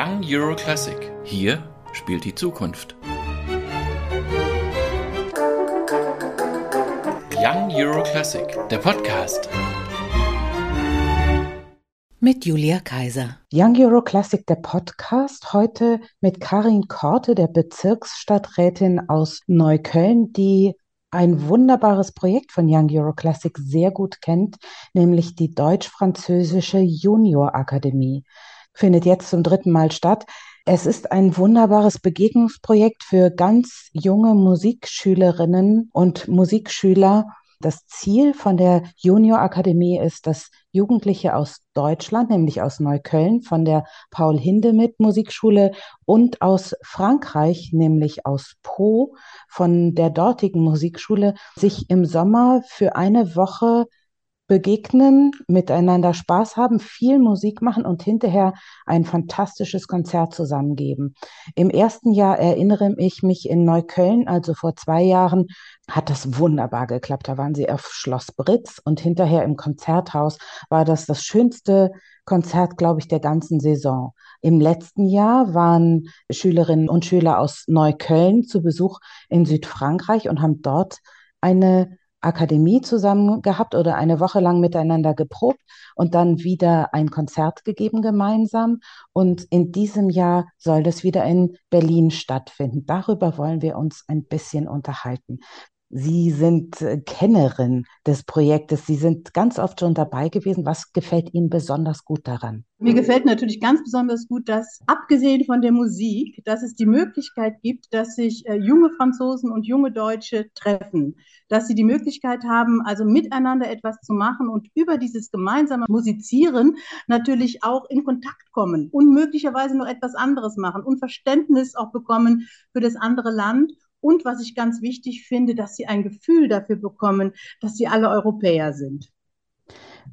Young Euro Classic. Hier spielt die Zukunft. Young Euro Classic, der Podcast. Mit Julia Kaiser. Young Euro Classic, der Podcast. Heute mit Karin Korte, der Bezirksstadträtin aus Neukölln, die ein wunderbares Projekt von Young Euro Classic sehr gut kennt, nämlich die Deutsch-Französische Junior Akademie. Findet jetzt zum dritten Mal statt. Es ist ein wunderbares Begegnungsprojekt für ganz junge Musikschülerinnen und Musikschüler das Ziel von der Junior Akademie ist, dass Jugendliche aus Deutschland, nämlich aus Neukölln, von der Paul Hindemith Musikschule und aus Frankreich, nämlich aus Po, von der dortigen Musikschule, sich im Sommer für eine Woche begegnen, miteinander Spaß haben, viel Musik machen und hinterher ein fantastisches Konzert zusammengeben. Im ersten Jahr erinnere ich mich in Neukölln, also vor zwei Jahren, hat das wunderbar geklappt. Da waren sie auf Schloss Britz und hinterher im Konzerthaus war das das schönste Konzert, glaube ich, der ganzen Saison. Im letzten Jahr waren Schülerinnen und Schüler aus Neukölln zu Besuch in Südfrankreich und haben dort eine Akademie zusammen gehabt oder eine Woche lang miteinander geprobt und dann wieder ein Konzert gegeben gemeinsam. Und in diesem Jahr soll das wieder in Berlin stattfinden. Darüber wollen wir uns ein bisschen unterhalten. Sie sind äh, Kennerin des Projektes. Sie sind ganz oft schon dabei gewesen. Was gefällt Ihnen besonders gut daran? Mir gefällt natürlich ganz besonders gut, dass abgesehen von der Musik, dass es die Möglichkeit gibt, dass sich äh, junge Franzosen und junge Deutsche treffen, dass sie die Möglichkeit haben, also miteinander etwas zu machen und über dieses gemeinsame Musizieren natürlich auch in Kontakt kommen und möglicherweise noch etwas anderes machen und Verständnis auch bekommen für das andere Land und was ich ganz wichtig finde, dass sie ein Gefühl dafür bekommen, dass sie alle Europäer sind.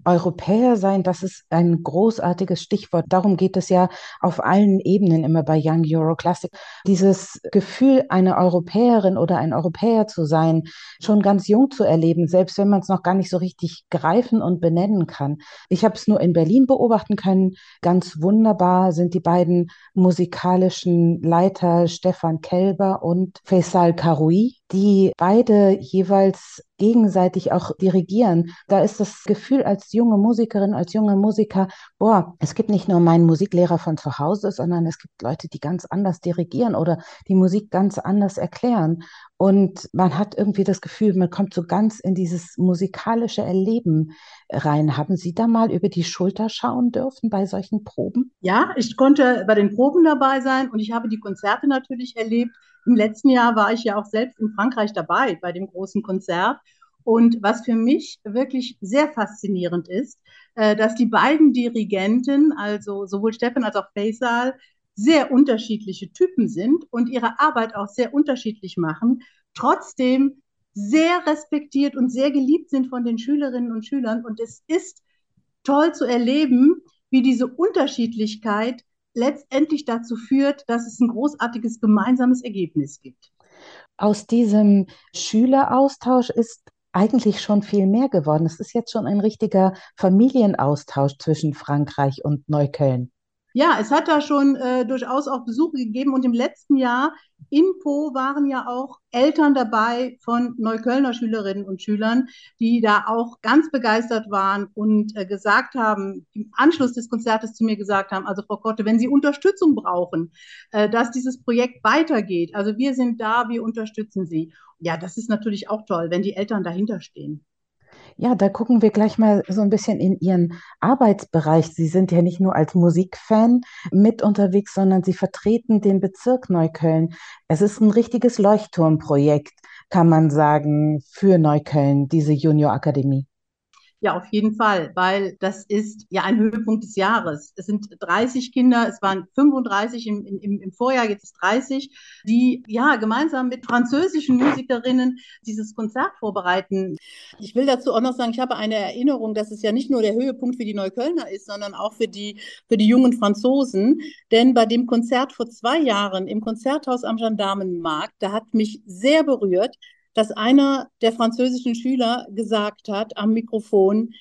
Europäer sein, das ist ein großartiges Stichwort. Darum geht es ja auf allen Ebenen immer bei Young Euro Classic. Dieses Gefühl, eine Europäerin oder ein Europäer zu sein, schon ganz jung zu erleben, selbst wenn man es noch gar nicht so richtig greifen und benennen kann. Ich habe es nur in Berlin beobachten können. Ganz wunderbar sind die beiden musikalischen Leiter Stefan Kelber und Faisal Karoui, die beide jeweils gegenseitig auch dirigieren. Da ist das Gefühl als junge Musikerin, als junger Musiker, boah, es gibt nicht nur meinen Musiklehrer von zu Hause, sondern es gibt Leute, die ganz anders dirigieren oder die Musik ganz anders erklären. Und man hat irgendwie das Gefühl, man kommt so ganz in dieses musikalische Erleben rein. Haben Sie da mal über die Schulter schauen dürfen bei solchen Proben? Ja, ich konnte bei den Proben dabei sein und ich habe die Konzerte natürlich erlebt. Im letzten Jahr war ich ja auch selbst in Frankreich dabei bei dem großen Konzert. Und was für mich wirklich sehr faszinierend ist, äh, dass die beiden Dirigenten, also sowohl Steffen als auch Faisal, sehr unterschiedliche Typen sind und ihre Arbeit auch sehr unterschiedlich machen, trotzdem sehr respektiert und sehr geliebt sind von den Schülerinnen und Schülern. Und es ist toll zu erleben, wie diese Unterschiedlichkeit letztendlich dazu führt, dass es ein großartiges gemeinsames Ergebnis gibt. Aus diesem Schüleraustausch ist eigentlich schon viel mehr geworden. Es ist jetzt schon ein richtiger Familienaustausch zwischen Frankreich und Neukölln. Ja, es hat da schon äh, durchaus auch Besuche gegeben und im letzten Jahr in Po waren ja auch Eltern dabei von Neuköllner Schülerinnen und Schülern, die da auch ganz begeistert waren und äh, gesagt haben, im Anschluss des Konzertes zu mir gesagt haben, also Frau Kotte, wenn Sie Unterstützung brauchen, äh, dass dieses Projekt weitergeht, also wir sind da, wir unterstützen Sie. Ja, das ist natürlich auch toll, wenn die Eltern dahinter stehen. Ja, da gucken wir gleich mal so ein bisschen in Ihren Arbeitsbereich. Sie sind ja nicht nur als Musikfan mit unterwegs, sondern Sie vertreten den Bezirk Neukölln. Es ist ein richtiges Leuchtturmprojekt, kann man sagen, für Neukölln, diese Junior Akademie. Ja, auf jeden Fall, weil das ist ja ein Höhepunkt des Jahres. Es sind 30 Kinder, es waren 35 im, im, im Vorjahr, jetzt ist 30, die ja gemeinsam mit französischen Musikerinnen dieses Konzert vorbereiten. Ich will dazu auch noch sagen, ich habe eine Erinnerung, dass es ja nicht nur der Höhepunkt für die Neuköllner ist, sondern auch für die, für die jungen Franzosen. Denn bei dem Konzert vor zwei Jahren im Konzerthaus am Gendarmenmarkt, da hat mich sehr berührt, dass einer der französischen Schüler gesagt hat am Mikrofon,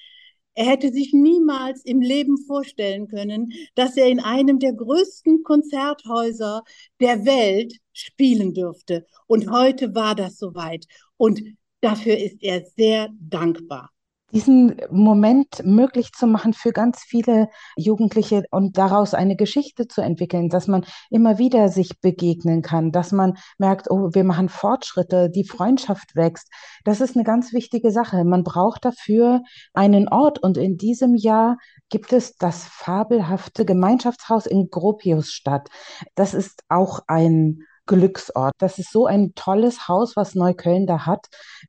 Er hätte sich niemals im Leben vorstellen können, dass er in einem der größten Konzerthäuser der Welt spielen dürfte. Und heute war das soweit. Und dafür ist er sehr dankbar diesen Moment möglich zu machen für ganz viele Jugendliche und daraus eine Geschichte zu entwickeln, dass man immer wieder sich begegnen kann, dass man merkt, oh, wir machen Fortschritte, die Freundschaft wächst. Das ist eine ganz wichtige Sache. Man braucht dafür einen Ort und in diesem Jahr gibt es das fabelhafte Gemeinschaftshaus in Gropiusstadt. Das ist auch ein Glücksort. Das ist so ein tolles Haus, was Neukölln da hat.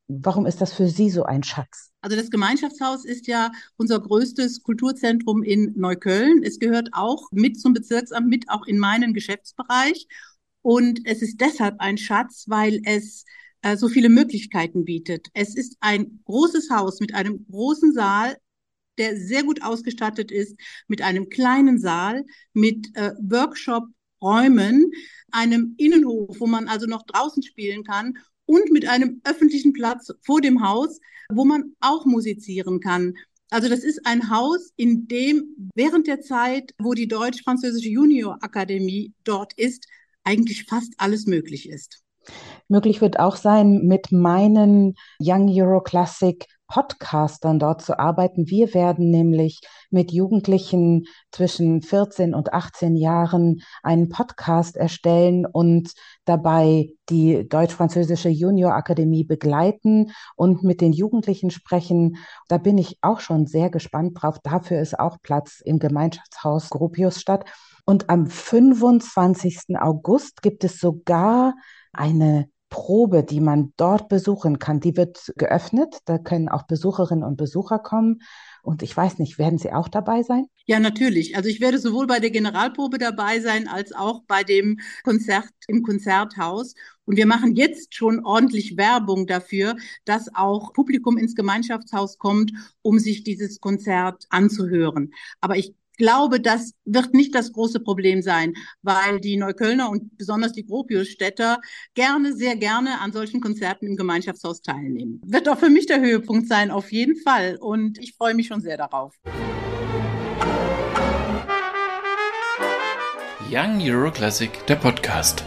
Warum ist das für Sie so ein Schatz? Also das Gemeinschaftshaus ist ja unser größtes Kulturzentrum in Neukölln. Es gehört auch mit zum Bezirksamt, mit auch in meinen Geschäftsbereich. Und es ist deshalb ein Schatz, weil es äh, so viele Möglichkeiten bietet. Es ist ein großes Haus mit einem großen Saal, der sehr gut ausgestattet ist, mit einem kleinen Saal, mit äh, Workshop-Räumen, einem Innenhof, wo man also noch draußen spielen kann und mit einem öffentlichen Platz vor dem Haus, wo man auch musizieren kann. Also das ist ein Haus, in dem während der Zeit, wo die Deutsch-Französische Junior Akademie dort ist, eigentlich fast alles möglich ist. Möglich wird auch sein, mit meinen Young Euro Classic Podcastern dort zu arbeiten. Wir werden nämlich mit Jugendlichen zwischen 14 und 18 Jahren einen Podcast erstellen und dabei die Deutsch-Französische Junior Akademie begleiten und mit den Jugendlichen sprechen. Da bin ich auch schon sehr gespannt drauf. Dafür ist auch Platz im Gemeinschaftshaus Gropius statt. Und am 25. August gibt es sogar eine Probe, die man dort besuchen kann, die wird geöffnet. Da können auch Besucherinnen und Besucher kommen. Und ich weiß nicht, werden Sie auch dabei sein? Ja, natürlich. Also ich werde sowohl bei der Generalprobe dabei sein, als auch bei dem Konzert im Konzerthaus. Und wir machen jetzt schon ordentlich Werbung dafür, dass auch Publikum ins Gemeinschaftshaus kommt, um sich dieses Konzert anzuhören. Aber ich glaube, das wird nicht das große Problem sein, weil die Neuköllner und besonders die Gropiusstädter gerne, sehr gerne an solchen Konzerten im Gemeinschaftshaus teilnehmen. Wird auch für mich der Höhepunkt sein, auf jeden Fall. Und ich freue mich schon sehr darauf. Young Euro Classic, der Podcast.